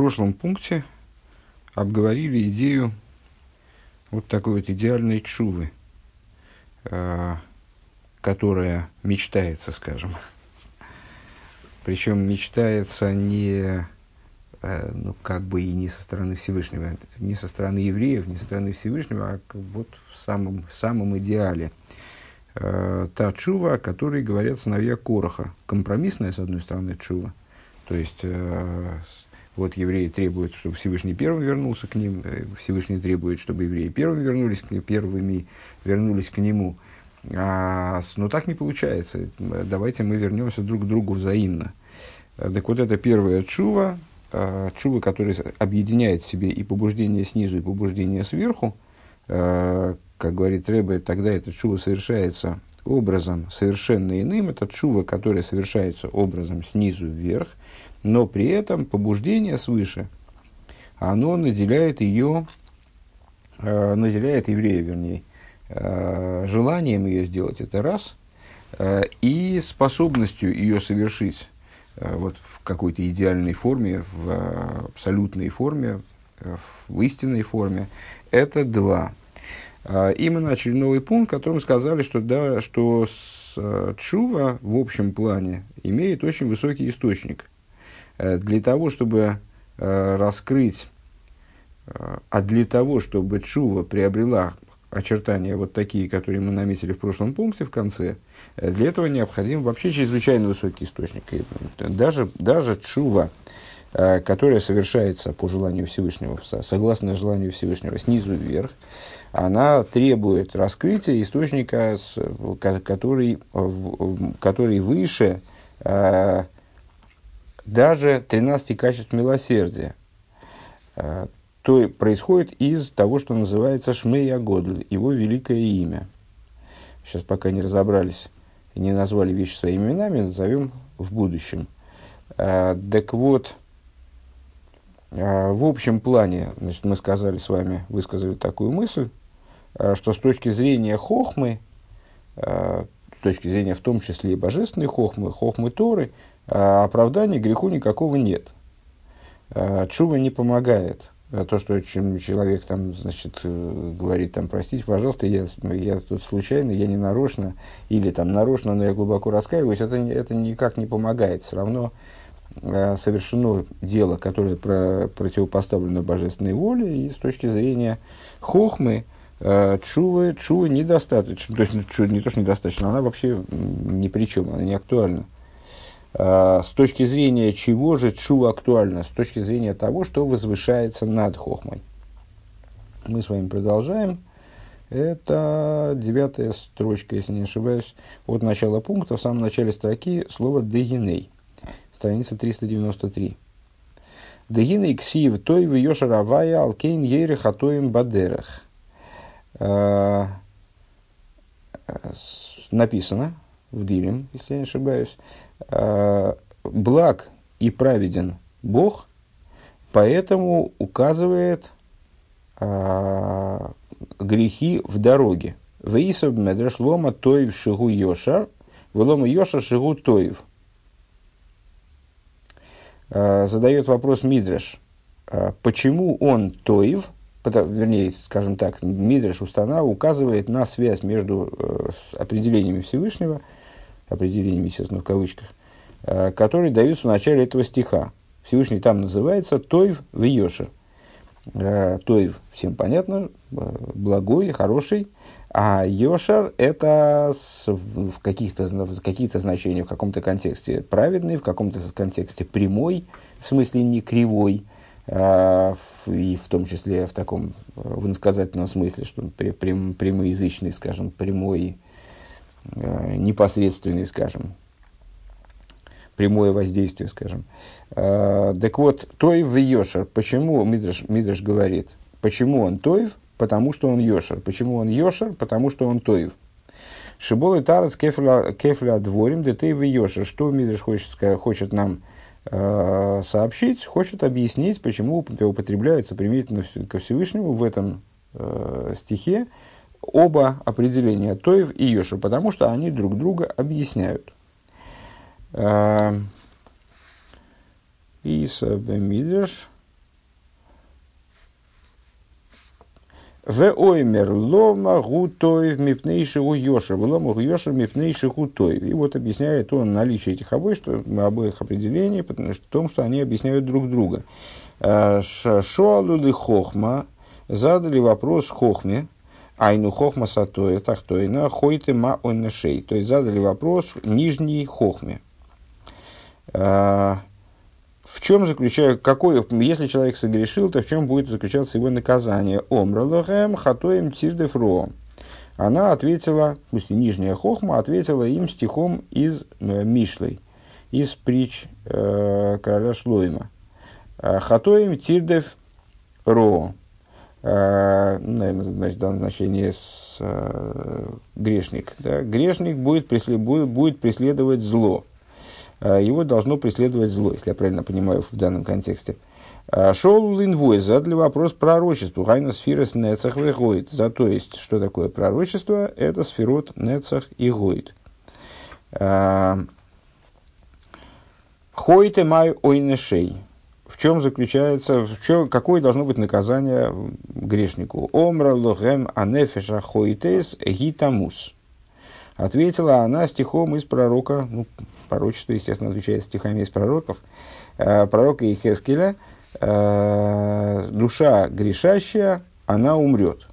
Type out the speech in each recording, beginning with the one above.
прошлом пункте обговорили идею вот такой вот идеальной чувы, э, которая мечтается, скажем. Причем мечтается не, э, ну, как бы и не со стороны Всевышнего, не со стороны евреев, не со стороны Всевышнего, а вот в самом, в самом идеале. Э, та чува, о которой говорят сыновья Короха. Компромиссная, с одной стороны, чува. То есть, э, вот евреи требуют, чтобы Всевышний первым вернулся к ним, э, Всевышний требует, чтобы евреи первыми вернулись, первыми вернулись к нему. А, но так не получается. Давайте мы вернемся друг к другу взаимно. Э, так вот, это первая чува, э, чува, которая объединяет в себе и побуждение снизу, и побуждение сверху. Как говорит Рэбе, тогда эта чува совершается образом совершенно иным. Это чува, которая совершается образом снизу вверх – но при этом побуждение свыше, оно наделяет ее, э, наделяет еврея, вернее, э, желанием ее сделать, это раз, э, и способностью ее совершить э, вот, в какой-то идеальной форме, в абсолютной форме, в истинной форме, это два. Э, и мы начали новый пункт, в котором сказали, что, да, что с, э, чува в общем плане имеет очень высокий источник – Э, для того, чтобы э, раскрыть, э, а для того, чтобы Чува приобрела очертания вот такие, которые мы наметили в прошлом пункте в конце, для этого необходим вообще чрезвычайно высокий источник. И даже, даже Чува, которая совершается по желанию Всевышнего, согласно желанию Всевышнего, снизу вверх, она требует раскрытия источника, который, который выше даже 13 качеств милосердия, э, то происходит из того, что называется Шмей Агодль, его великое имя. Сейчас пока не разобрались и не назвали вещи своими именами, назовем в будущем. Э, так вот, э, в общем плане, значит, мы сказали с вами, высказали такую мысль, что с точки зрения хохмы, с точки зрения в том числе и божественной хохмы, хохмы Торы – а оправдания греху никакого нет. А чува не помогает. А то, что человек там, значит, э, говорит, там, простите, пожалуйста, я, я тут случайно, я не нарочно, или там нарочно, но я глубоко раскаиваюсь, это, это никак не помогает. Все равно э, совершено дело, которое про, противопоставлено божественной воле, и с точки зрения хохмы, э, чувы, чувы недостаточно. То есть, ну, не то, что недостаточно, она вообще ни при чем, она не актуальна. А, с точки зрения чего же чу актуально? С точки зрения того, что возвышается над хохмой. Мы с вами продолжаем. Это девятая строчка, если не ошибаюсь, от начала пункта, в самом начале строки слово «дегиней», страница 393. «Дегиней ксив той в йошаравая алкейн ейре хатоем бадерах». А, написано в Дилем, если я не ошибаюсь, Э, благ и праведен Бог, поэтому указывает а, грехи в дороге. Вейсов медреш лома тоев шигу йошар, влома йошар шигу тоев. А, задает вопрос Мидреш, почему он тоев, вернее, скажем так, Мидреш Устана указывает на связь между э, определениями Всевышнего – определением, естественно, в кавычках, э, которые даются в начале этого стиха. Всевышний там называется Тойв в Йошер. Э, Тойв, всем понятно, э, благой, хороший, а Йошар – это в каких-то каких значениях, в каком-то контексте праведный, в каком-то контексте прямой, в смысле не кривой, и в том числе в таком в иносказательном смысле, что прям, прямоязычный, скажем, прямой, непосредственный, скажем, прямое воздействие, скажем. Э, так вот, Тоев в Йошер. Почему, Мидраш, Мидраш говорит, почему он Тоев? Потому что он Йошер. Почему он Йошер? Потому что он Тоев. Шибол и Тарас кефля дворим, детей в Йошер. Что Мидраш хочет, хочет нам э, сообщить? Хочет объяснить, почему употребляются применительно ко Всевышнему в этом э, стихе оба определения Тоев и Йошев, потому что они друг друга объясняют. А, Иса Бемидрш. В оймер лома гутоев мипнейши у Йошев, лома Йошев мипнейши гутоев. И вот объясняет он наличие этих обоих, что, обоих определений, потому что в том, что они объясняют друг друга. Шоалуды хохма задали вопрос хохме, айну хохма сатоя тахтойна хойте ма оннешей. То есть задали вопрос нижней хохме. Э, в чем заключается, какой, если человек согрешил, то в чем будет заключаться его наказание? Омралохем хатоем тирдефро. Она ответила, смысле, нижняя хохма ответила им стихом из э, Мишлей, из притч э, короля Шлойма. «Э, хатоем тирдеф ро. Э, ну, наверное, значит, в данном значении с, э, грешник. Да? Грешник будет, преслед, будет, будет преследовать зло. Э, его должно преследовать зло, если я правильно понимаю в данном контексте. Э, Шоу линвой задали вопрос пророчеству. Хайна сферас нецах вегоид. За то есть, что такое пророчество? Это сферот нецах и гоид. Э, Хойте май ойнешей. В чем заключается, в чем, какое должно быть наказание грешнику? Омра лохем анефеша хойтес гитамус. Ответила она стихом из пророка, ну, пророчество, естественно, отвечает стихами из пророков, э, пророка Ихескеля, э, душа грешащая, она умрет.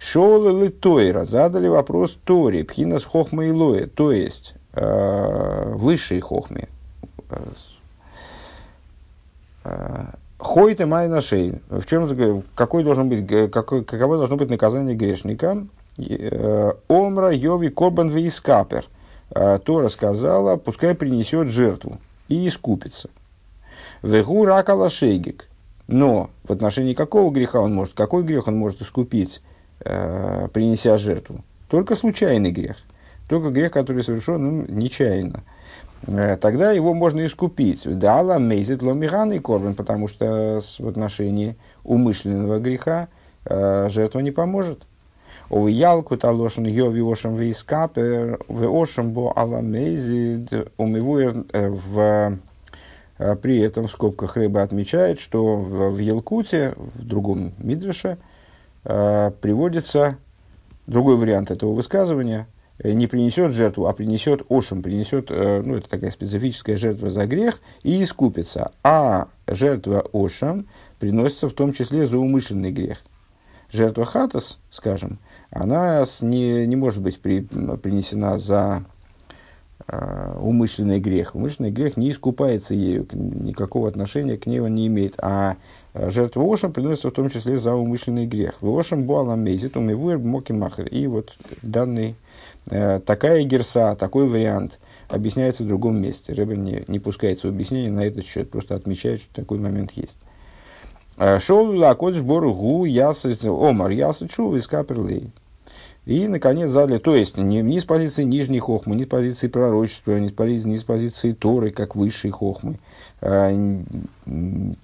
Шоулы Тойра задали вопрос Торе, Пхинас Хохма Илоэ, то есть э, высшей Хохме. Э, Хойте май нашей. В чем, какой должен быть, какой, каково должно быть наказание грешника? Э, Омра, Йови, Корбан, Вейскапер. А, Тора сказала, пускай принесет жертву и искупится. Вегу ракала шейгик. Но в отношении какого греха он может, какой грех он может искупить, э, принеся жертву? Только случайный грех. Только грех, который совершен ну, нечаянно. Э, тогда его можно искупить. Дала мейзит ломиган и корбан, потому что в отношении умышленного греха э, жертва не поможет. Овиялку талошен йови ошем вейскапер, в ошем бо аламезид, умивуер э, в при этом в скобках рыба отмечает, что в, Елкуте, в другом Мидреше, приводится другой вариант этого высказывания. Не принесет жертву, а принесет ошем, принесет, ну, это такая специфическая жертва за грех, и искупится. А жертва ошем приносится в том числе за умышленный грех. Жертва хатас, скажем, она не, не может быть при, принесена за э, умышленный грех. Умышленный грех не искупается ею, никакого отношения к ней он не имеет. А жертва Ошам приносится в том числе за умышленный грех. Ошам буалам мейзит умивуэр моки махер. И вот данный, э, такая герса, такой вариант объясняется в другом месте. Рэбер не, не пускается в объяснение на этот счет, просто отмечает, что такой момент есть. Шоу лакодж бору гу ясы омар ясы из каперлей. И, наконец, задали, то есть, не, не с позиции нижней хохмы, не с позиции пророчества, не с позиции, не с позиции Торы, как высшей хохмы. А,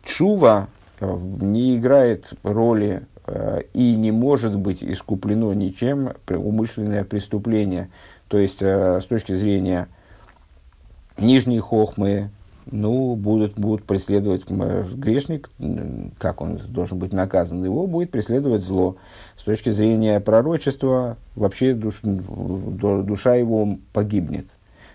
чува э, не играет роли э, и не может быть искуплено ничем умышленное преступление. То есть, э, с точки зрения нижней хохмы, ну, будут, будут преследовать грешник, как он должен быть наказан, его будет преследовать зло. С точки зрения пророчества, вообще душ, душа его погибнет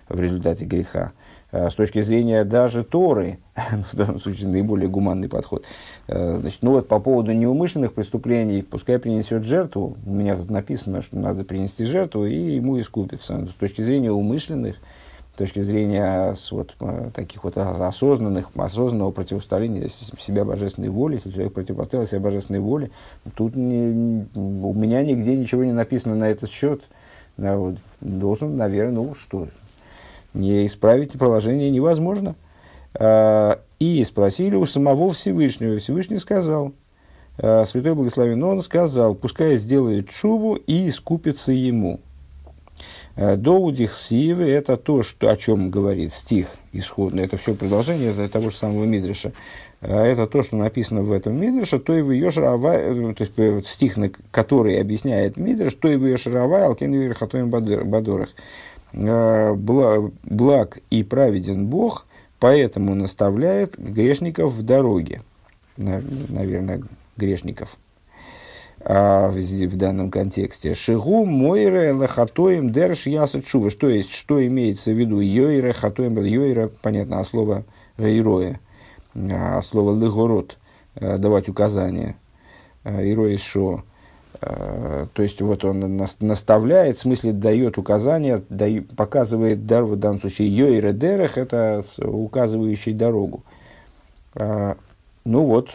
в результате греха. А с точки зрения даже Торы, ну, в данном случае наиболее гуманный подход, э, значит, ну вот по поводу неумышленных преступлений, пускай принесет жертву, у меня тут написано, что надо принести жертву, и ему искупится. С точки зрения умышленных, с точки зрения вот, э, таких вот осознанных, осознанного противостояния себя божественной воле, если человек противопоставил себя божественной воле, тут не, у меня нигде ничего не написано на этот счет. Должен, наверное, ну что, не исправить положение невозможно. А, и спросили у самого Всевышнего. Всевышний сказал, а, Святой Благословен, он сказал, пускай сделает шуву и искупится ему. Э, Доудих Сиевы – это то, что, о чем говорит стих исходный. Это все продолжение того же самого Мидриша. Э, это то, что написано в этом Мидрише, то и в ее то есть стих, который объясняет Мидриш, то и в ее шарава, алкен верхатоем бадорах. Э, благ и праведен Бог, поэтому наставляет грешников в дороге. Наверное, грешников. а, в, в данном контексте. Шигу мойре лахатоем дерш ясу чува. Что есть, что имеется в виду? Йойре хатоем, йойре, понятно, а слово гейроя, а слово легород, а, давать указания. Ироис шо. То есть, вот он наставляет, в смысле дает указания, дает, показывает, дар, в данном случае, йойре дерех, это указывающий дорогу. Ну вот,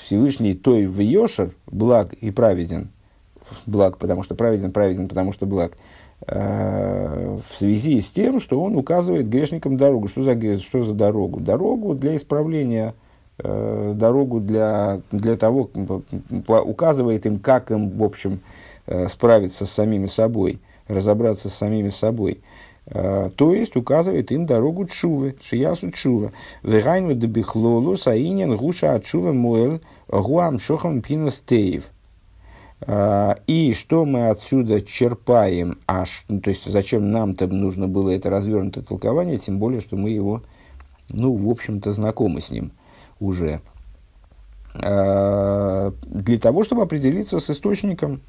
Всевышний той в Йошер, благ и праведен, благ, потому что праведен, праведен, потому что благ, э, в связи с тем, что он указывает грешникам дорогу. Что за, что за дорогу? Дорогу для исправления, э, дорогу для, для того, указывает им, как им, в общем, э, справиться с самими собой, разобраться с самими собой. А, то есть указывает им дорогу чувы, шиясу чува. Вегайну дебихлолу саинен гуша от моэл гуам шохам пинас теев. А, и что мы отсюда черпаем, аж, ну, то есть зачем нам-то нужно было это развернутое толкование, тем более, что мы его, ну, в общем-то, знакомы с ним уже. А, для того, чтобы определиться с источником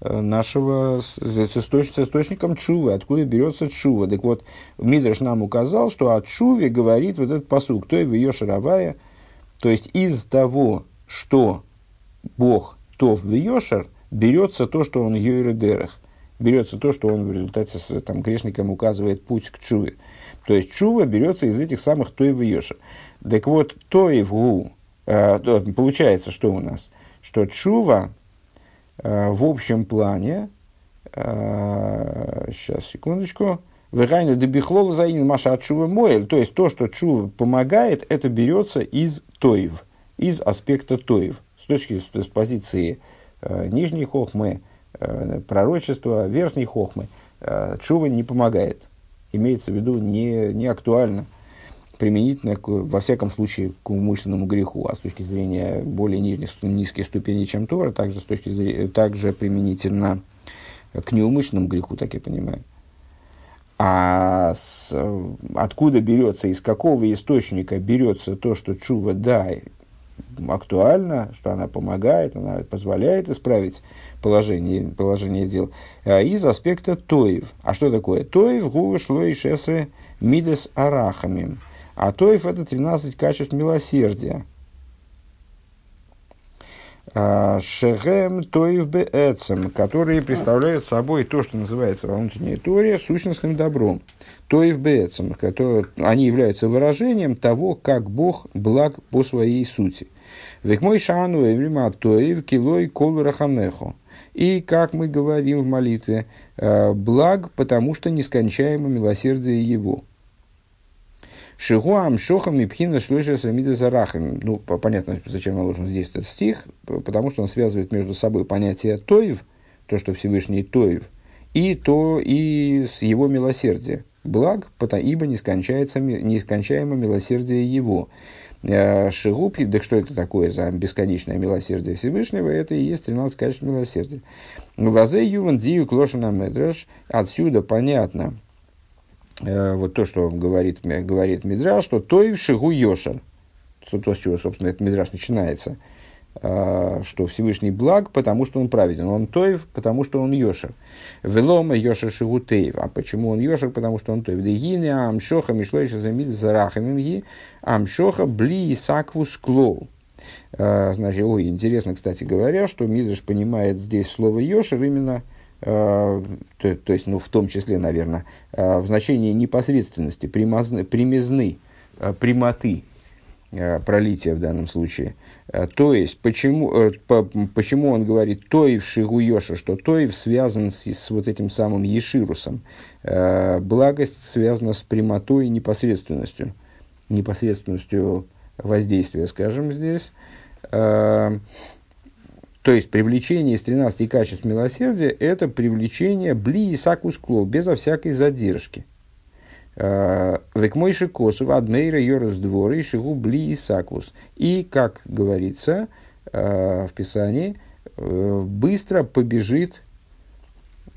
Э, нашего, с, с, с источником чувы, откуда берется чува. Так вот, Мидраш нам указал, что о чуве говорит вот этот посук, то ее шаровая, то есть из того, что Бог то в Йошер, берется то, что он Йойредерах, берется то, что он в результате с там, грешникам указывает путь к чуве. То есть чува берется из этих самых то и в Йошер. Так вот, то и в гу, э, получается, что у нас? Что чува, Э, в общем плане, сейчас, э, секундочку, Вегайну дебихлол заинин маша от шува моэль. То есть то, что чува помогает, это берется из тоев, из аспекта тоев. С точки с позиции э, нижней хохмы, пророчества, верхней хохмы, чува не помогает. Имеется в виду не, не актуально применительно, к, во всяком случае, к умышленному греху, а с точки зрения более нижних, низких ступеней, чем Тора, также, с точки зрения, также применительно к неумышленному греху, так я понимаю. А с, откуда берется, из какого источника берется то, что чува, да, актуально, что она помогает, она позволяет исправить положение, положение дел, а из аспекта тоев. А что такое? Тоев, гува, шло и шесре, мидес арахамим. А тоев это 13 качеств милосердия. А, Шехем тоев беэцем, которые представляют собой то, что называется во внутренней торе сущностным добром. Тоев беэцем, которые, они являются выражением того, как Бог благ по своей сути. Век мой шану эврима тоев килой кол рахамехо. И, как мы говорим в молитве, «А, благ, потому что нескончаемо милосердие его. Шигуам шохам и пхина шлыша самида зарахами. Ну, понятно, зачем наложен здесь этот стих, потому что он связывает между собой понятие тоев, то, что Всевышний тоев, и то, и с его милосердия. Благ, ибо нескончаемо милосердие его. Э, Шигупи, да что это такое за бесконечное милосердие Всевышнего? Это и есть 13 качеств милосердия. Вазе юван дию клошина медраш. Отсюда понятно, Э, вот то, что говорит, говорит Мидраш, что той в шигу йошер, то, с чего, собственно, этот Мидраш начинается, э, что Всевышний благ, потому что он праведен. Он тоев, потому что он йошер. Велома йошер шигу теев. А почему он йошер? Потому что он тоев. Дегине амшоха мишлойша замид зарахамимги амшоха бли исаквус клоу. Э, значит, ой, интересно, кстати говоря, что Мидраш понимает здесь слово йошер именно Э, то, то есть, ну, в том числе, наверное, э, в значении непосредственности, примазны, примизны, э, прямоты пролития в данном случае. То есть, почему, по, почему он говорит Тоев Шигуеша, что Тоев связан с, с вот этим самым Еширусом. Благость связана с прямотой и непосредственностью, непосредственностью воздействия, скажем здесь. То есть привлечение из 13 качеств милосердия – это привлечение бли и сакус клол, безо всякой задержки. А, Век мойши косу адмейра йорас дворы шигу бли и сакус. И, как говорится а, в Писании, э, быстро побежит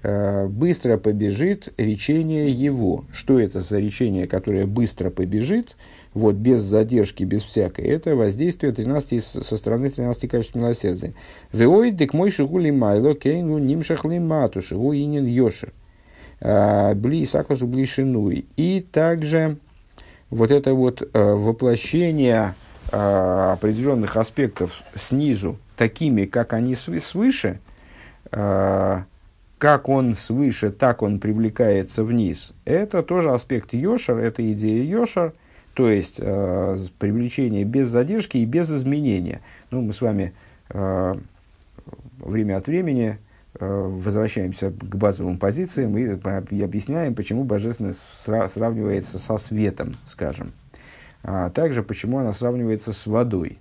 быстро побежит речение его. Что это за речение, которое быстро побежит? вот, без задержки, без всякой, это воздействие 13, со стороны 13 качеств милосердия. Веой дек мой шигули майло кейну нимшахли мату шигу инин йошер. А, бли сакосу бли шинуй. И также вот это вот а, воплощение а, определенных аспектов снизу, такими, как они свыше, как он свыше, так он привлекается вниз. Это тоже аспект Йошер, это идея Йошер, то есть э, привлечение без задержки и без изменения. Ну, мы с вами э, время от времени э, возвращаемся к базовым позициям и, и объясняем, почему божественность сра- сравнивается со светом, скажем. А также, почему она сравнивается с водой.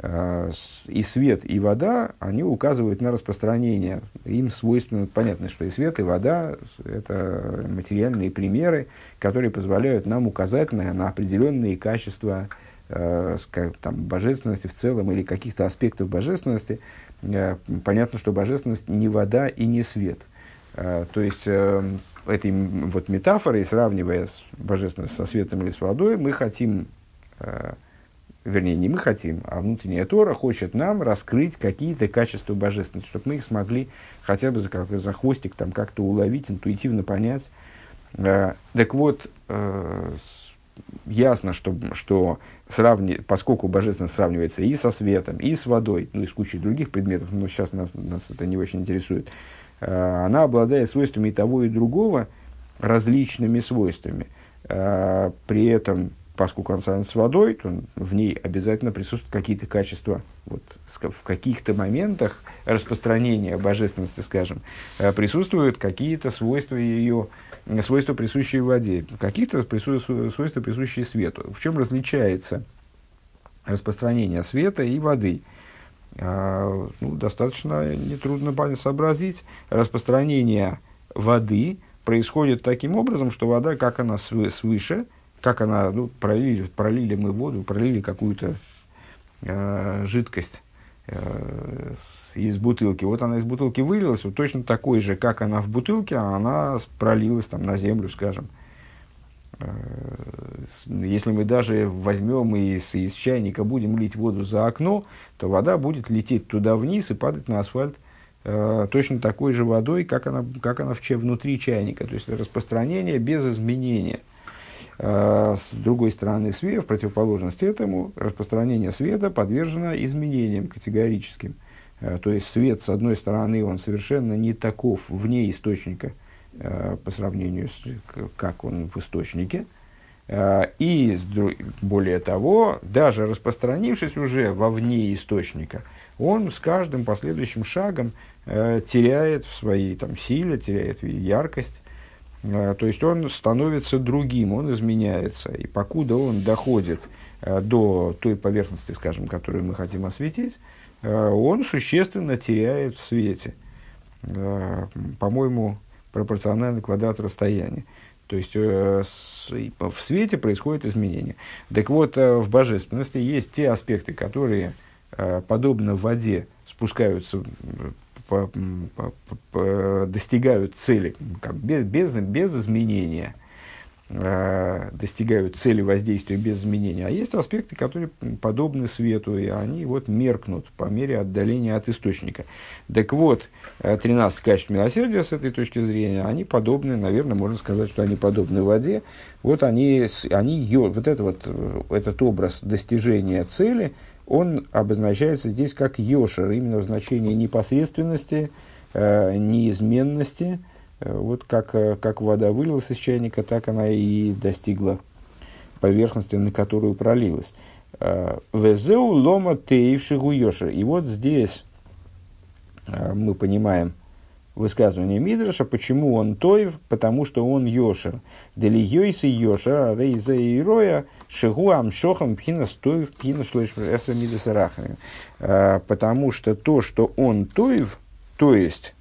Э, и свет, и вода, они указывают на распространение. Им свойственно, понятно, что и свет, и вода – это материальные примеры, которые позволяют нам указать на, на определенные качества э, там, божественности в целом или каких-то аспектов божественности. Э, понятно, что божественность не вода и не свет. Э, то есть, э, этой вот метафорой, сравнивая с божественностью со светом или с водой, мы хотим вернее, не мы хотим, а внутренняя Тора хочет нам раскрыть какие-то качества божественности, чтобы мы их смогли хотя бы за, как, за хвостик там как-то уловить, интуитивно понять. Так вот, ясно, что, что сравни, поскольку божественность сравнивается и со светом, и с водой, ну и с кучей других предметов, но сейчас нас, нас это не очень интересует, э, она обладает свойствами и того, и другого, различными свойствами. Э, при этом он сравнен с водой, то в ней обязательно присутствуют какие-то качества. Вот, в каких-то моментах распространения божественности, скажем, э, присутствуют какие-то свойства ее, свойства, присущие воде, какие-то свойства, присущие свету. В чем различается распространение света и воды? А, ну, достаточно нетрудно сообразить. Распространение воды происходит таким образом, что вода, как она свыше – как она, ну, пролили, пролили мы воду, пролили какую-то э, жидкость э, из бутылки. Вот она из бутылки вылилась, вот точно такой же, как она в бутылке, а она пролилась там на землю, скажем. Э, если мы даже возьмем и из, из чайника будем лить воду за окно, то вода будет лететь туда вниз и падать на асфальт э, точно такой же водой, как она, как она в, внутри чайника. То есть распространение без изменения. А, с другой стороны, свет, в противоположность этому, распространение света подвержено изменениям категорическим. А, то есть свет, с одной стороны, он совершенно не таков вне источника а, по сравнению с как он в источнике. И более того, даже распространившись уже вовне источника, он с каждым последующим шагом теряет в своей там, силе, теряет яркость, то есть он становится другим, он изменяется. И покуда он доходит э, до той поверхности, скажем, которую мы хотим осветить, э, он существенно теряет в свете. По-моему, пропорционально квадрату расстояния. То есть в свете происходит изменение. Так вот, в божественности есть те аспекты, которые, подобно воде, спускаются по, по, по, достигают цели как без, без, без изменения, э, достигают цели воздействия без изменения. А есть аспекты, которые подобны свету, и они вот меркнут по мере отдаления от источника. Так вот, 13 э, качеств милосердия с этой точки зрения, они подобны, наверное, можно сказать, что они подобны воде. Вот они, они вот, это вот э, этот образ достижения цели – он обозначается здесь как йошер, именно в значении непосредственности, э, неизменности. Э, вот как, э, как вода вылилась из чайника, так она и достигла поверхности, на которую пролилась. Везеу лома теевшигу йошер. И вот здесь мы понимаем, высказывание Мидраша, почему он тоев, потому что он йошер. Дели йойси йошер, рейзе и роя, шигу амшохам пхина стоев пхина шлоиш эса мидасарахами. А, потому что то, что он тоев, то есть,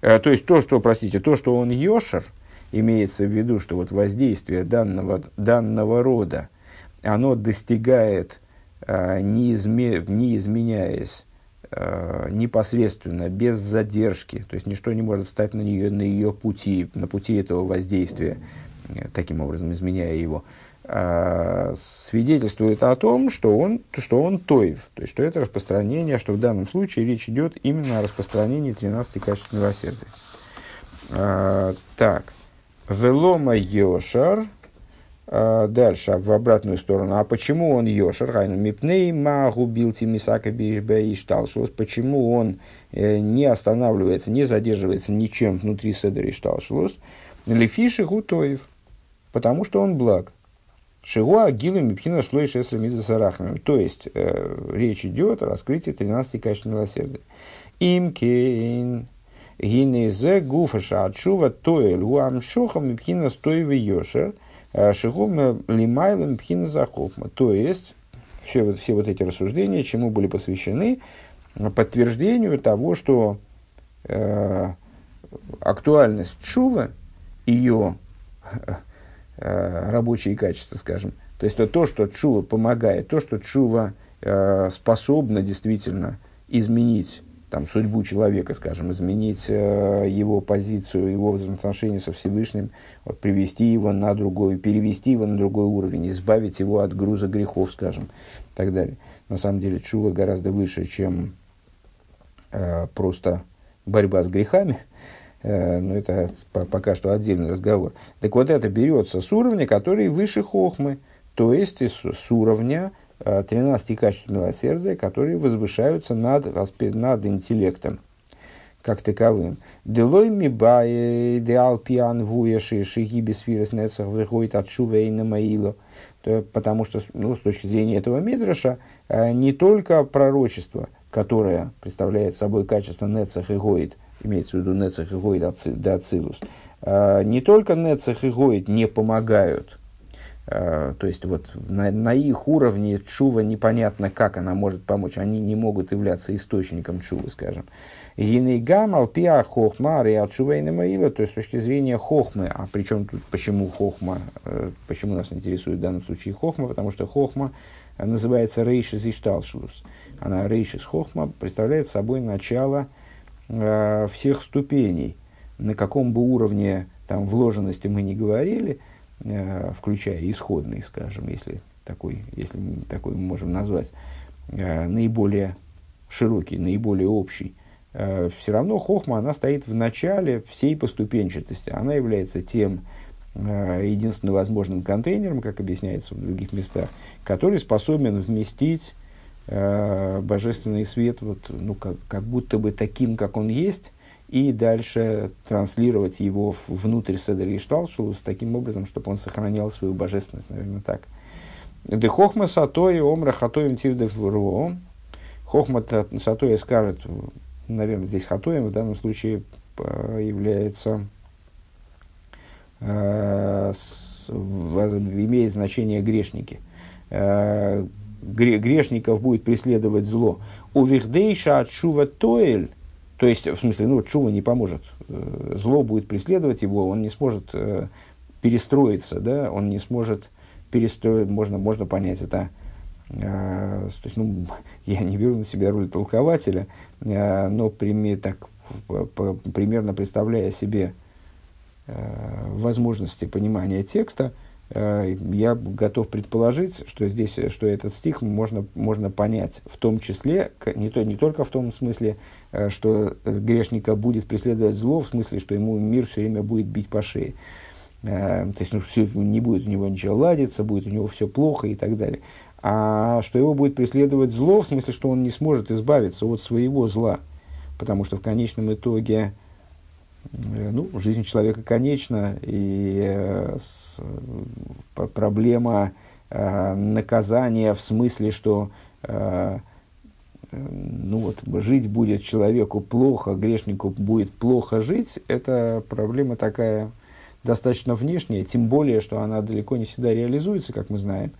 а, то есть то, что, простите, то, что он йошер, имеется в виду, что вот воздействие данного, данного рода, оно достигает, а, не, изме, не изменяясь, э, непосредственно, без задержки, то есть ничто не может встать на нее, на ее пути, на пути этого воздействия, э, таким образом изменяя его, э, свидетельствует о том, что он, что он тоев, то есть что это распространение, что в данном случае речь идет именно о распространении 13 качеств милосердия. Э, так, велома йошар, дальше, в обратную сторону. А почему он йошар? Хайну мипней магу билти мисака шталшус. Почему он э, не останавливается, не задерживается ничем внутри седера и шталшус? Лефиши гутоев. Потому что он благ. Шигуа Гилу Мипхина Шлой Шесра Мидасарахмем. То есть, э, речь идет о раскрытии 13 качеств милосердия. Им кейн гинезе гуфаша отшува тоэль уам шоха Мипхина Стоевый Йошер Шигум Лимайла Мипхина Захопма. То есть, все, вот, все вот эти рассуждения, чему были посвящены, подтверждению того, что э, актуальность чува, ее Э, рабочие качества, скажем. То есть то, то что чува помогает, то, что чува э, способна действительно изменить там, судьбу человека, скажем, изменить э, его позицию, его взаимоотношения со Всевышним, вот, привести его на другой, перевести его на другой уровень, избавить его от груза грехов, скажем, и так далее. На самом деле чува гораздо выше, чем э, просто борьба с грехами, Э, но это пока что отдельный разговор. Так вот, это берется с уровня, который выше хохмы, то есть с уровня 13 э, качеств милосердия, которые возвышаются над, над интеллектом как таковым. Делой ми бае деал пиан вуеши шиги бесфирес нецах выходит от шувейна маило. Потому что, ну, с точки зрения этого мидраша, э, не только пророчество, которое представляет собой качество нецах и гоит, имеется в виду Нецах и Гоид Дацилус, а, не только Нецах и Гоид не помогают, то есть вот на, на их уровне Чува непонятно, как она может помочь, они не могут являться источником Чувы, скажем. Гинейгам, Алпиа, Хохма, Риат Шувейна Маила, то есть с точки зрения Хохмы, а причем тут почему Хохма, э, почему нас интересует в данном случае Хохма, потому что Хохма называется Рейшис Ишталшлус. Она Рейшис Хохма представляет собой начало – э, всех ступеней, на каком бы уровне там, вложенности мы не говорили, э, включая исходный, скажем, если такой, если такой мы можем назвать, э, наиболее широкий, наиболее общий, э, все равно хохма, она стоит в начале всей поступенчатости. Она является тем э, единственным возможным контейнером, как объясняется в других местах, который способен вместить э, божественный свет, вот, ну, как, как будто бы таким, как он есть, и дальше транслировать его внутрь Седер и Шталшулус таким образом, чтобы он сохранял свою божественность, наверное, так. Дехохма сатои омра хатоем тирдев ро. Хохма сатои скажет, наверное, здесь хатоем в данном случае является э, имеет значение грешники. Э, грешников будет преследовать зло. У вихдейша от шува тоэль, то есть, в смысле, ну, чува не поможет. Э, зло будет преследовать его, он не сможет э, перестроиться, да, он не сможет перестроить, можно, можно понять это, э, то есть, ну, я не беру на себя роль толкователя, но прими, так, примерно представляя себе возможности понимания текста, я готов предположить, что здесь, что этот стих можно, можно понять в том числе, не, то, не только в том смысле, э, что грешника будет преследовать зло, в смысле, что ему мир все время будет бить по шее. Э, то есть ну, все, не будет у него ничего ладиться, будет у него все плохо и так далее. А что его будет преследовать зло, в смысле, что он не сможет избавиться от своего зла. Потому что в конечном итоге Э, ну, жизнь человека конечна, и э, э, проблема э, наказания в смысле, что э, ну вот, жить будет человеку плохо, грешнику будет плохо жить, это проблема такая достаточно внешняя, тем более, что она далеко не всегда реализуется, как мы знаем.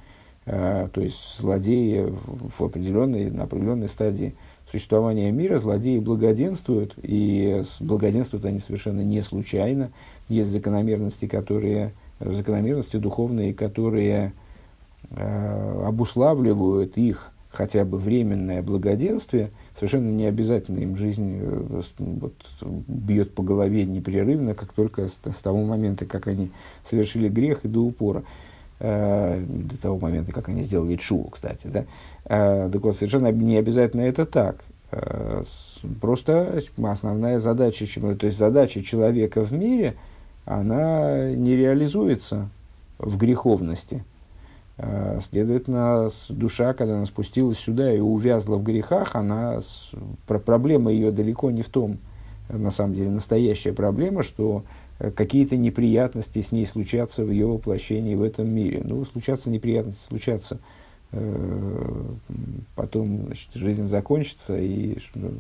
Э, то есть злодеи в определенной, на определенной стадии – существования мира злодеи благоденствуют, и благоденствуют они совершенно не случайно. Есть закономерности, которые, закономерности духовные, которые э, обуславливают их хотя бы временное благоденствие, совершенно не обязательно им жизнь э, вот, бьет по голове непрерывно, как только с, с того момента, как они совершили грех и до упора. до того момента, как они сделали чуву, кстати. Да? Так вот, совершенно не обязательно это так. Просто основная задача, то есть задача человека в мире, она не реализуется в греховности. Следовательно, душа, когда она спустилась сюда и увязла в грехах, она, проблема ее далеко не в том, на самом деле, настоящая проблема, что Э, какие-то неприятности с ней случатся в ее воплощении в этом мире. Ну, случатся неприятности, случатся. Э, потом значит, жизнь закончится, и ну,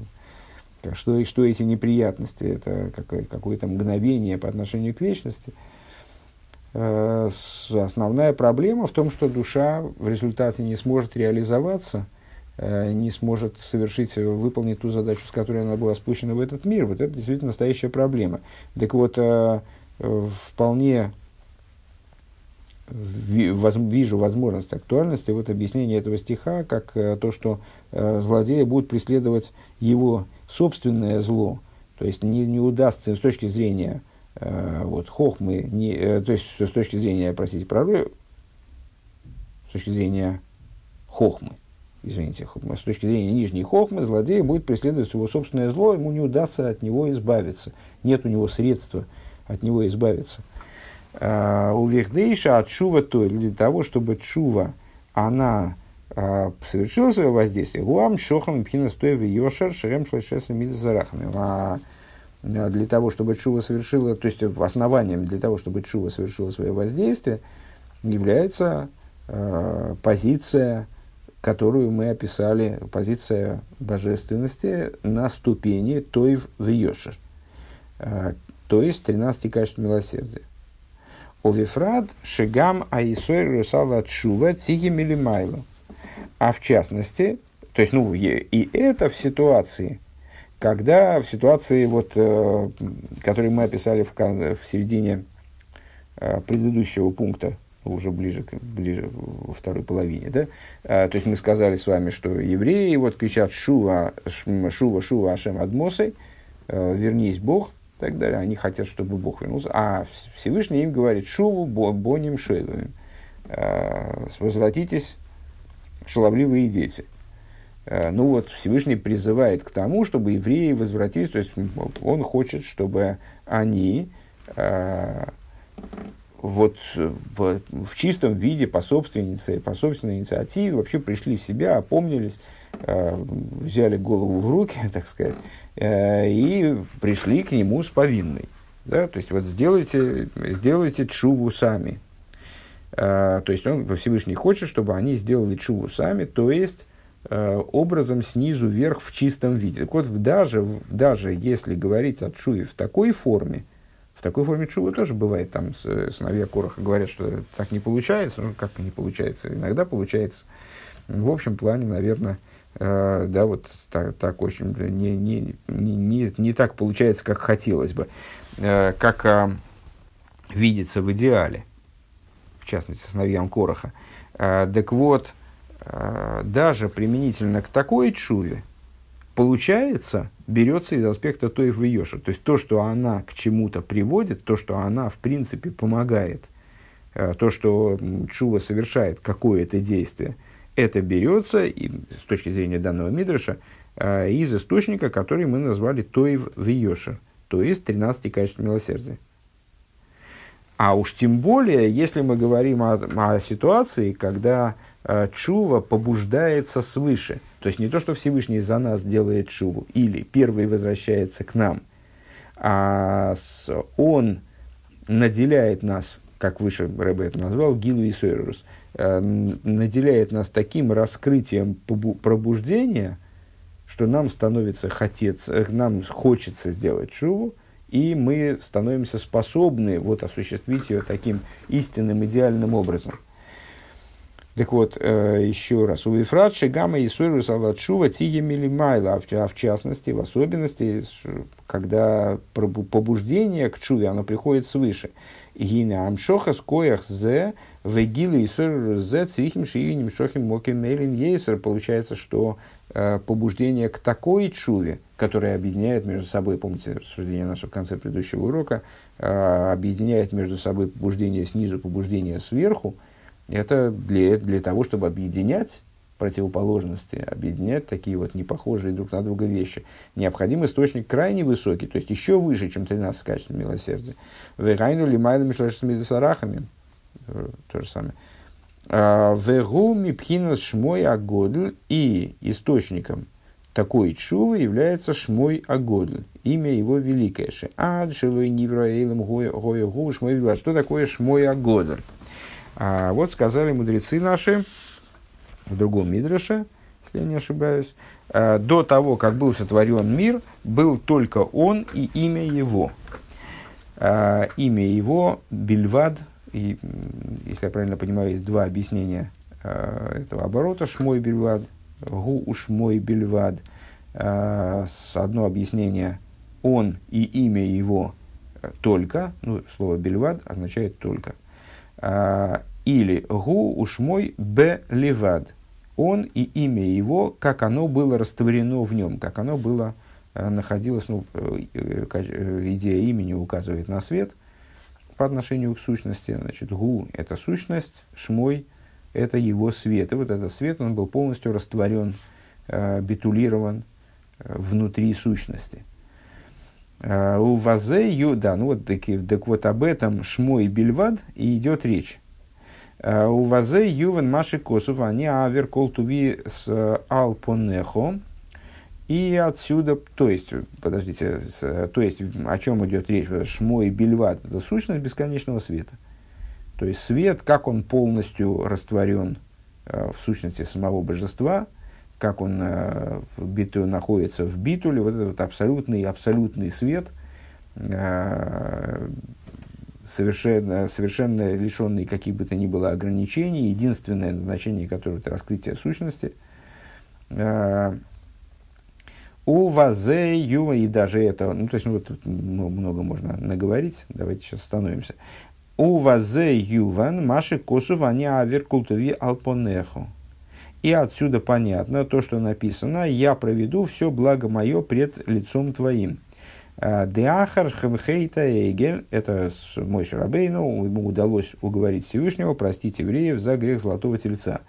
что, что эти неприятности? Это какое- какое-то мгновение по отношению к вечности. Э, основная проблема в том, что душа в результате не сможет реализоваться – Э, не сможет совершить, выполнить ту задачу, с которой она была спущена в этот мир. Вот это действительно настоящая проблема. Так вот, вполне вижу возможность актуальности вот объяснения этого стиха, как то, что злодея будут преследовать его собственное зло. То есть не, не удастся с точки зрения вот, хохмы, не, то есть с точки зрения, простите, прорыва, с точки зрения хохмы, извините, с точки зрения нижней хохмы, злодей будет преследовать его собственное зло, ему не удастся от него избавиться. Нет у него средства от него избавиться. А, у Вехдейша от Шува то, для того, чтобы Чува, она а, совершила свое воздействие, Гуам Шохан Пхина Стоев Йошар Шерем Шлешеса Мидзарахами. А для того, чтобы Чува совершила, то есть основанием для того, чтобы Чува совершила свое воздействие, является э, позиция которую мы описали, позиция божественности на ступени Тойв в Йошер, а, то есть 13 качеств милосердия. Овифрад шигам аисой русала чува тиги милимайло. А в частности, то есть, ну, и это в ситуации, когда в ситуации, вот, э, которую мы описали в, в середине э, предыдущего пункта, уже ближе, ближе во второй половине. Да? А, то есть мы сказали с вами, что евреи вот кричат «Шува, Шува, Шува, Ашем Адмосой», э, «Вернись, Бог», так далее. Они хотят, чтобы Бог вернулся. А Всевышний им говорит «Шуву, Боним, Шевым». Э, «Возвратитесь, шаловливые дети». Э, ну вот Всевышний призывает к тому, чтобы евреи возвратились, то есть он хочет, чтобы они вот э, в, в чистом виде по собственной, по собственной инициативе вообще пришли в себя, опомнились, э, взяли голову в руки, так сказать, и пришли к нему с повинной. Да? То есть вот сделайте, сделайте чуву сами. Э, то есть он Всевышний хочет, чтобы они сделали чуву сами, то есть э, образом снизу вверх в чистом виде. Так вот, даже, даже если говорить о чуве в такой форме, в такой форме чува тоже бывает. Там сыновья Короха говорят, что так не получается. Ну, как-то не получается. Иногда получается. В общем плане, наверное, э, да, вот так, так очень не, не, не, не, не так получается, как хотелось бы. Э, как э, видится в идеале. В частности, сыновьям Короха. Э, так вот, э, даже применительно к такой чуве, получается, берется из аспекта той в Йоша. То есть то, что она к чему-то приводит, то, что она в принципе помогает, э, то, что Чува совершает какое-то действие, это берется и, с точки зрения данного Мидраша э, из источника, который мы назвали Тоев в Йоша, то есть 13 качеств милосердия. А уж тем более, если мы говорим о, о ситуации, когда э, чува побуждается свыше – то есть не то, что Всевышний за нас делает шуву, или первый возвращается к нам, а с, он наделяет нас, как выше Рэбе это назвал, Гилу и Сойрус, наделяет нас таким раскрытием пробуждения, что нам становится хотец, э, нам хочется сделать шуву, и мы становимся способны вот, осуществить ее таким истинным, идеальным образом – так вот, э, еще раз. У Ефрат Шигама и Суэрус Аллатшува Тиги Милимайла, а в частности, в особенности, когда побуждение к чуве, оно приходит свыше. Гина Амшоха Скоях Зе Вегилу и Суэрус Зе Црихим Шииним Шохим Моким Мейлин Ейсер. Получается, что э, побуждение к такой чуве, которая объединяет между собой, помните рассуждение нашего в конце предыдущего урока, э, объединяет между собой побуждение снизу, побуждение сверху, Это для, для того, чтобы объединять противоположности, объединять такие вот непохожие друг на друга вещи. Необходим источник крайне высокий, то есть еще выше, чем 13 качеств милосердия. Вегайну лимайда мишлашами сарахами. То же самое. А, Вегу мипхинас шмой агодль и источником такой чувы является шмой агодль. Имя его великое. Ад шилой нивраэлем гоя гу шмой Что такое шмой агодль? А вот сказали мудрецы наши, в другом Мидреше, если я не ошибаюсь, э, до того, как был сотворен мир, был только он и имя его. Э, имя его Бельвад, и, если я правильно понимаю, есть два объяснения э, этого оборота, шмой Бельвад, гу ушмой Бельвад. Одно объяснение он и имя его только, ну, слово Бельвад означает только. Или гу ушмой б левад – он и имя его, как оно было растворено в нем, как оно было э, находилось, ну, э, э, идея имени указывает на свет по отношению к сущности. Значит, гу – это сущность, шмой – это его свет. И вот этот свет, он был полностью растворен, битулирован внутри сущности. У вазе да, ну вот, так, так вот об этом шмой бельвад и идет речь. Э, у вазе ювен маши косов, они авер колтуви с э, алпонехо. И отсюда, то есть, подождите, то есть, о чем идет речь? Шмо и бельват – это сущность бесконечного света. То есть, свет, как он полностью растворен э, в сущности самого божества, как он в биту, находится в битуле, вот этот абсолютный, абсолютный свет, совершенно, совершенно лишенный каких бы то ни было ограничений, единственное назначение которого это раскрытие сущности. У вазе юва, и даже это, ну, то есть, ну, вот тут много можно наговорить, давайте сейчас остановимся. У вазе юван маши косу они авер культуви алпонеху. И отсюда понятно то, что написано, я проведу все благо мое пред лицом твоим. А, Деахар Хемхейта Эйгель, это мой Шарабейну, ему удалось уговорить Всевышнего простить евреев за грех Золотого Тельца.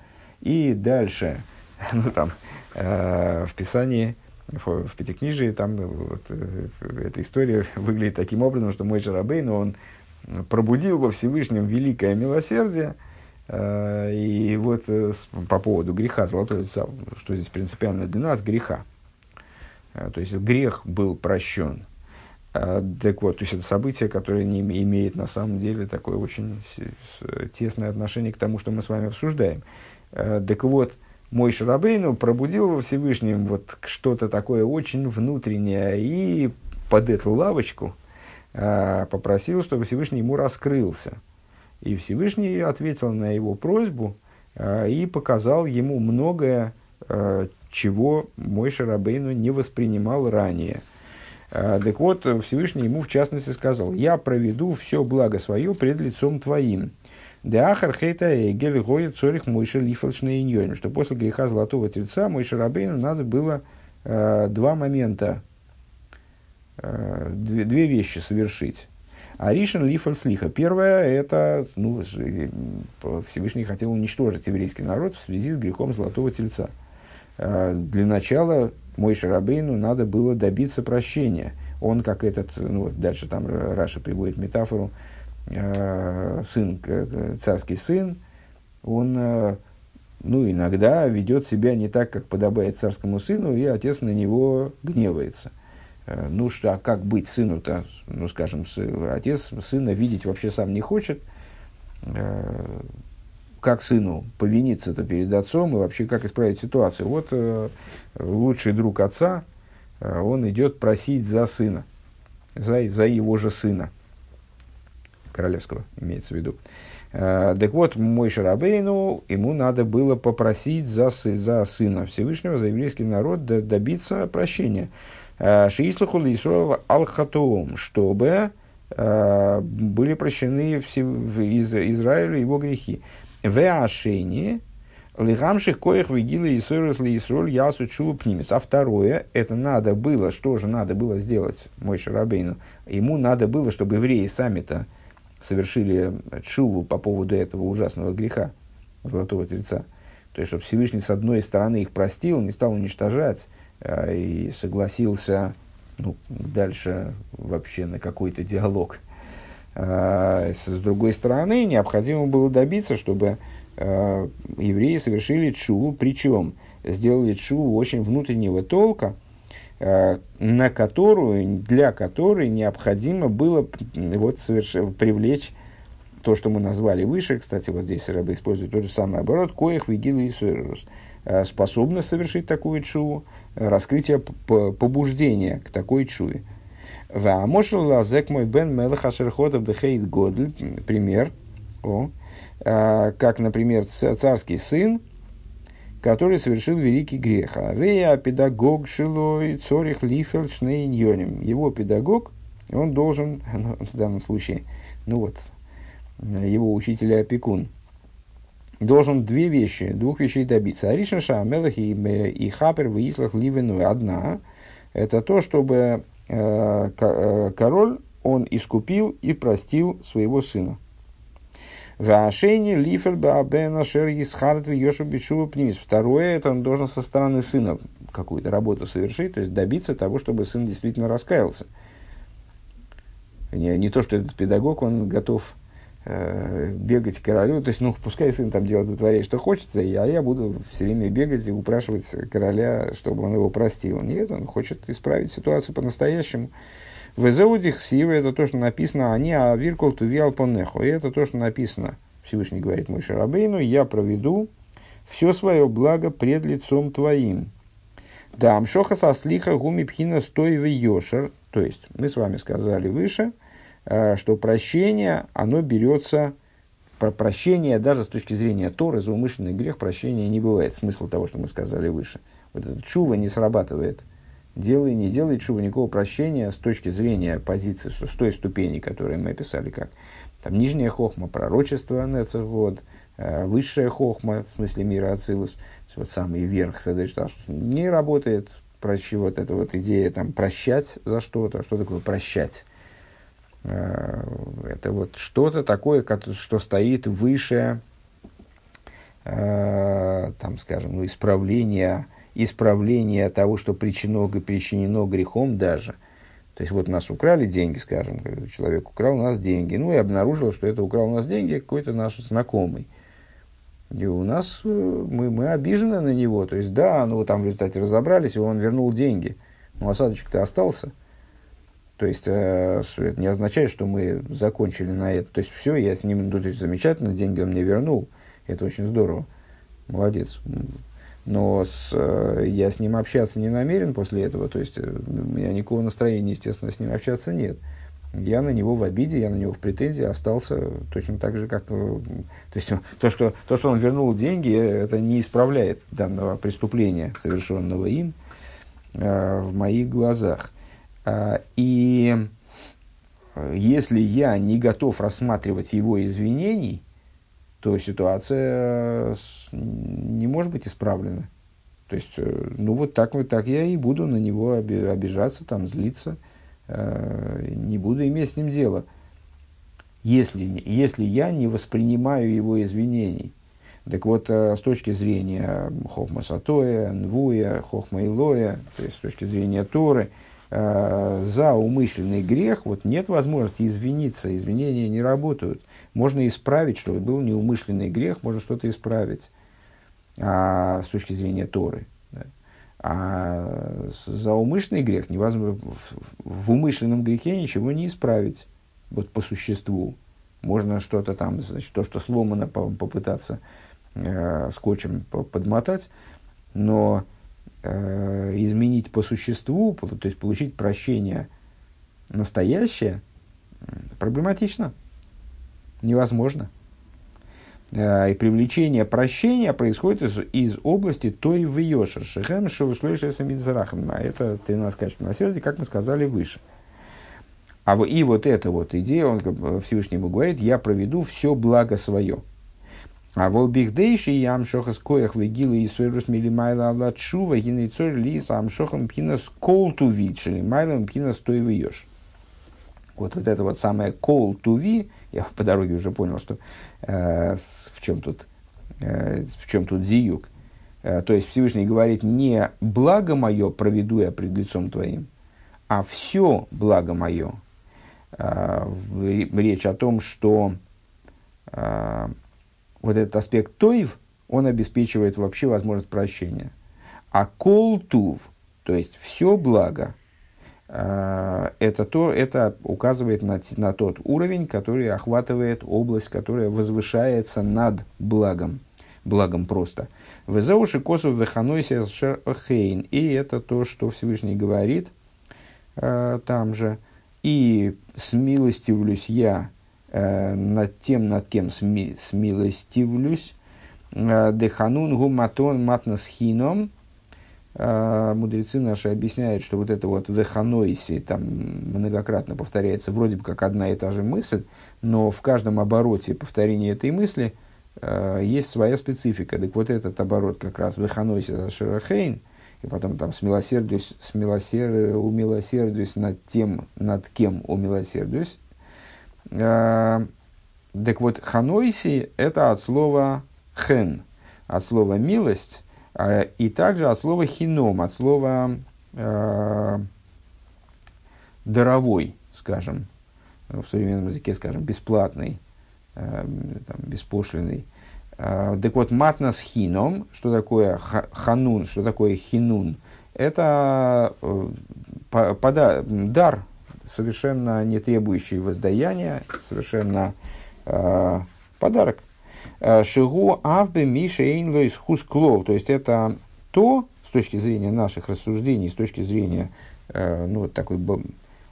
И дальше, ну там, э, в Писании, в, в Пятикнижии, там вот, э, эта история выглядит таким образом, что мой Шарабейну, он пробудил во Всевышнем великое милосердие, э, и вот э, по поводу греха Золотого Тельца, что здесь принципиально для нас, греха. Э, то есть грех был прощен, так вот, то есть это событие, которое не имеет на самом деле такое очень тесное отношение к тому, что мы с вами обсуждаем. Так вот, мой Шарабейну пробудил во Всевышнем вот что-то такое очень внутреннее и под эту лавочку а, попросил, чтобы Всевышний ему раскрылся. И Всевышний ответил на его просьбу и показал ему многое, чего мой Шарабейну не воспринимал ранее – так вот, Всевышний ему в частности сказал, «Я проведу все благо свое пред лицом твоим». Деахар хейта эгель гоя цорих мойша лифалшный иньон, что после греха золотого тельца Мойша Рабейну надо было э, два момента, э, две, две вещи совершить. Аришин лифальс лиха. Первое, это ну, Всевышний хотел уничтожить еврейский народ в связи с грехом золотого тельца. Э, для начала мой Шарабейну надо было добиться прощения. Он, как этот, ну, дальше там Раша приводит метафору, э, сын, царский сын, он, э, ну, иногда ведет себя не так, как подобает царскому сыну, и отец на него гневается. Э, ну что, а как быть сыну-то? Ну, скажем, отец сына видеть вообще сам не хочет. Э, как сыну повиниться-то перед отцом и вообще как исправить ситуацию. Вот э, лучший друг отца, э, он идет просить за сына, за, за его же сына, королевского имеется в виду. Э, так вот, мой Шарабейну, ему надо было попросить за, за сына Всевышнего, за еврейский народ добиться прощения. Э, Шиислаху Исруэл Алхатуом, чтобы э, были прощены все, из Израилю его грехи. Веашени, лигамших коих вигила и соросли Исроль ясу чупнимис. А второе, это надо было, что же надо было сделать мой Шарабейну? Ему надо было, чтобы евреи сами-то совершили чуву по поводу этого ужасного греха. золотого тельца. То есть, чтобы Всевышний с одной стороны их простил, не стал уничтожать э, и согласился ну, дальше вообще на какой-то диалог. А, с другой стороны, необходимо было добиться, чтобы э, евреи совершили чу, причем сделали чу очень внутреннего толка, э, на которую, для которой необходимо было вот, соверш... привлечь то, что мы назвали выше, кстати, вот здесь Рэбе использует тот же самый оборот, коих видил и э, способность совершить такую чуву, раскрытие побуждения к такой чуве. Ваамошел лазек мой бен мелах ашерходов дехейт годль, пример, о, а, как, например, царский сын, который совершил великий грех. А Рея педагог шилой цорих лифел шнейньоним. Его педагог, он должен, ну, в данном случае, ну вот, его учитель и опекун, должен две вещи, двух вещей добиться. Аришин Шамелах и, и Хапер в Ислах Ливену. Одна, это то, чтобы Э, э, король, он искупил и простил своего сына. Вашени лифер баабена шер исхарт йошев бешува пнимис. Второе, это он должен со стороны сына какую-то работу совершить, то есть добиться того, чтобы сын действительно раскаялся. Не, не то, что этот педагог, он готов э, бегать королю, то есть, ну, пускай сын там делает, вытворяет, что хочется, а я буду все время бегать и упрашивать короля, чтобы он его простил. Нет, он хочет исправить ситуацию по-настоящему. В Эзеудих Сива это то, что написано, они а виркул тувиал понеху. И это то, что написано. Всевышний говорит мой Шарабейну, я проведу все свое благо пред лицом твоим. Да, амшоха со слиха гуми пхина стой в йошер. То есть, мы с вами сказали выше – Э, что прощение, оно берется, про прощение даже с точки зрения Торы, за умышленный грех прощения не бывает. Смысл того, что мы сказали выше. Вот этот чува не срабатывает. Делай, не делай чува, никакого прощения с точки зрения позиции, с той ступени, которую мы описали, как там нижняя хохма, пророчество, вот, э, высшая хохма, в смысле мира Ацилус, вот самый верх, что не работает прощи, вот эта вот идея там прощать за что-то, что такое прощать? Э, это вот что-то такое, что стоит выше, э, там, скажем, ну, исправления, исправления того, что причинено, причинено грехом даже. То есть вот нас украли деньги, скажем, человек украл у нас деньги, ну и обнаружил, что это украл у нас деньги какой-то наш знакомый. И у нас э, мы, мы обижены на него. То есть, да, ну там в результате разобрались, и он вернул деньги. Но осадочек-то остался – то есть, э, это не означает, что мы закончили на это. То есть, все, я с ним, ну, то есть, замечательно, деньги он мне вернул. Это очень здорово. Молодец. Но с, э, я с ним общаться не намерен после этого. То есть, э, у меня никакого настроения, естественно, с ним общаться нет. Я на него в обиде, я на него в претензии остался точно так же, как... То есть, то что, то, что он вернул деньги, это не исправляет данного преступления, совершенного им, в моих глазах. А, и э, если я не готов рассматривать его извинений, то ситуация не может быть исправлена. То есть, э, ну вот так вот так я и буду на него обижаться, там, злиться, э, не буду иметь с ним дело. Если, если я не воспринимаю его извинений. Так вот, с точки зрения Хохма Сатоя, Нвуя, Хохма Илоя, то есть с точки зрения Торы – Э, за умышленный грех вот нет возможности извиниться, извинения не работают. Можно исправить, что был неумышленный грех, можно что-то исправить а, с точки зрения Торы. Да. А за умышленный грех невозможно, в, в умышленном грехе ничего не исправить, вот по существу. Можно что-то там, значит, то, что сломано, попытаться э, скотчем подмотать, но э, изменить по существу, то есть получить прощение настоящее, проблематично, невозможно. Э, и привлечение прощения происходит из, из области той в Йошер, Шехем Шевышлойшеса Мидзарахам. А это 13 качеств милосердия, как мы сказали выше. А и вот эта вот идея, он Всевышнему говорит, я проведу все благо свое. А волбихдейши и амшохас коях вегилы и сойрус милимайла авлачува гины цорь лис амшохам пхина сколту вичели майлом пхина стоевиешь. Вот, вот это вот самое кол туви, я по дороге уже понял, что э, в чем тут в чем тут зиюк? То есть Всевышний говорит, не благо мое проведу я пред лицом твоим, а все благо мое. Речь о том, что вот этот аспект тоев, он обеспечивает вообще возможность прощения. А колтув, то есть все благо, э, это, то, это указывает на, на тот уровень, который охватывает область, которая возвышается над благом, благом просто. Везеуши косу веханойся хейн. И это то, что Всевышний говорит э, там же. И смилостивлюсь я над тем, над кем сми, смилостивлюсь. Э, Деханун гуматон матнасхином. Э, мудрецы наши объясняют, что вот это вот веханойси там многократно повторяется вроде бы как одна и та же мысль, но в каждом обороте повторения этой мысли есть своя специфика. Так вот этот оборот как раз веханойси шерахейн, и потом там смилосердюсь, смилосер, умилосердюсь над тем, над кем умилосердюсь, Э, так вот, ханойси – это от слова хен, от слова милость, э, и также от слова хином, от слова э, даровой, скажем, в современном языке, скажем, бесплатный, э, там, беспошлиный. Э, так вот, матнас хином, что такое ханун, что такое хинун, это э, дар, совершенно не требующий воздаяния, совершенно э, подарок. Э, Шигу авбе миша эйнлойс хускло. То есть это то, с точки зрения наших рассуждений, с точки зрения э, ну, такой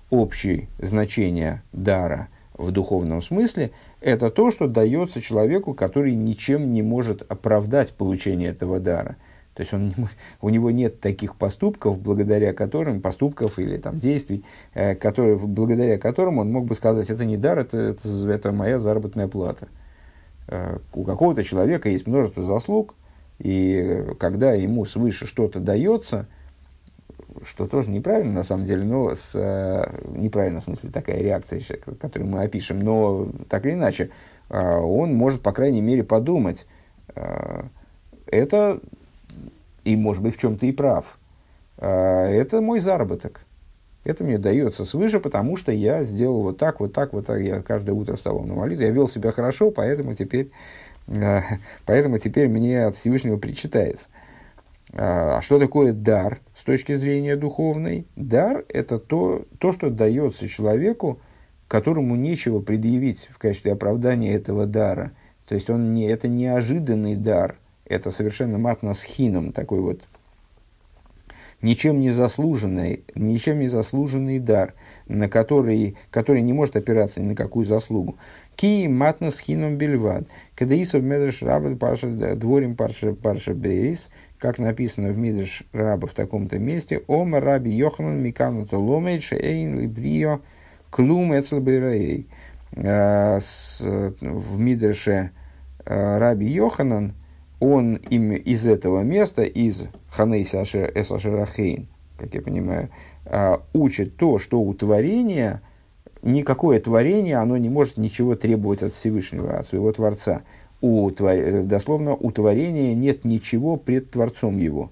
общей значения дара в духовном смысле, это то, что дается человеку, который ничем не может оправдать получение этого дара – то есть он, у него нет таких поступков, благодаря которым, поступков или там, действий, э, которые, благодаря которым он мог бы сказать, это не дар, это, это, это моя заработная плата. Э, у какого-то человека есть множество заслуг, и когда ему свыше что-то дается, что тоже неправильно на самом деле, но с, э, неправильно в смысле такая реакция, которую мы опишем, но так или иначе, он может, по крайней мере, подумать, это и, может быть, в чем-то и прав, а, это мой заработок. Это мне дается свыше, потому что я сделал вот так, вот так, вот так. Я каждое утро вставал на молитву. Я вел себя хорошо, поэтому теперь, а, поэтому теперь мне от Всевышнего причитается. А, а что такое дар с точки зрения духовной? Дар – это то, то, что дается человеку, которому нечего предъявить в качестве оправдания этого дара. То есть он не, это неожиданный дар, это совершенно матнасхином, такой вот ничем не заслуженный, ничем не заслуженный дар, на который, который не может опираться ни на какую заслугу. Ки матнас хином бельвад. Кадаисов медреш раба парша дворим парша парша бейс, как написано в Мидрш раба в таком-то месте, Ома раби Йоханан микану толомей шейн либрио клум эцелбейраей. А, в Мидрше а, раби Йоханан он им из этого места, из Ханейса Эсашерахейн, как я понимаю, а, учит то, что у творения, никакое творение, оно не может ничего требовать от Всевышнего, от своего Творца. У, дословно, у творения нет ничего пред Творцом его.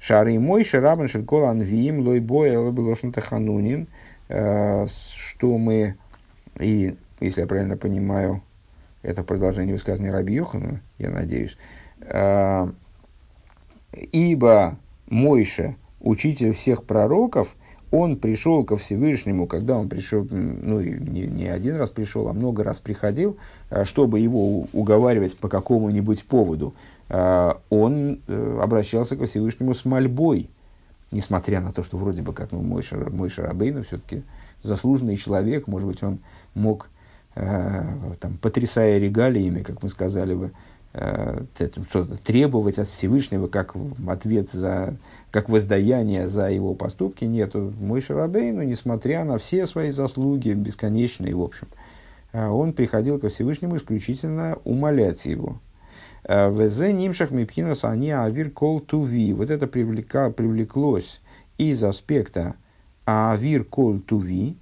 Шары мой, шарабан шелькол анвиим, лой таханунин, а, что мы, и, если я правильно понимаю, это продолжение высказывания Раби Йохана, я надеюсь. А, Ибо Мойша, учитель всех пророков, он пришел ко Всевышнему, когда он пришел, ну, не, не один раз пришел, а много раз приходил, а, чтобы его уговаривать по какому-нибудь поводу. А, он э, обращался ко Всевышнему с мольбой, несмотря на то, что вроде бы как ну, мой, мой Шарабейну все-таки заслуженный человек, может быть, он мог там, потрясая регалиями, как мы сказали бы, э, что-то требовать от Всевышнего как ответ за, как воздаяние за его поступки. Нет, мой Шарабейну, несмотря на все свои заслуги, бесконечные, в общем, э, он приходил ко Всевышнему исключительно умолять его. Везе нимшах мипхинас они авир кол туви. Вот это привлека, привлеклось из аспекта авир кол туви, Э,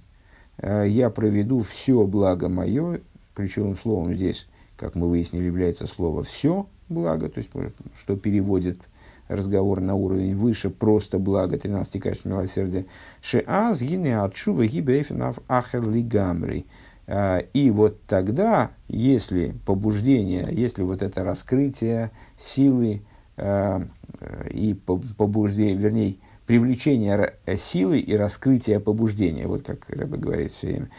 я проведу все благо мое, ключевым словом здесь, как мы выяснили, является слово «все благо», то есть, что переводит разговор на уровень выше просто благо, 13 качеств милосердия. Шеаз гине отшува гибейфенав ахер лигамри. А, и вот тогда, если побуждение, если вот это раскрытие силы а, и побуждение, вернее, привлечение силы и раскрытие побуждения, вот как Рэба говорит все время,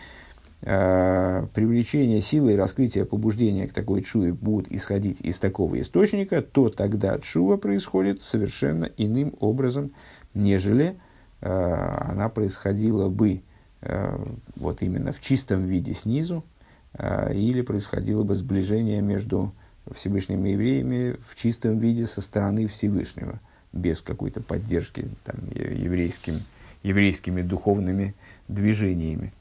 э, привлечение силы и раскрытие побуждения к такой чуве будут исходить из такого источника, то тогда чува происходит совершенно иным образом, нежели э, она происходила бы э, вот именно в чистом виде снизу, э, или происходило бы сближение между Всевышними евреями в чистом виде со стороны Всевышнего, без какой-то поддержки там, еврейским, еврейскими духовными движениями.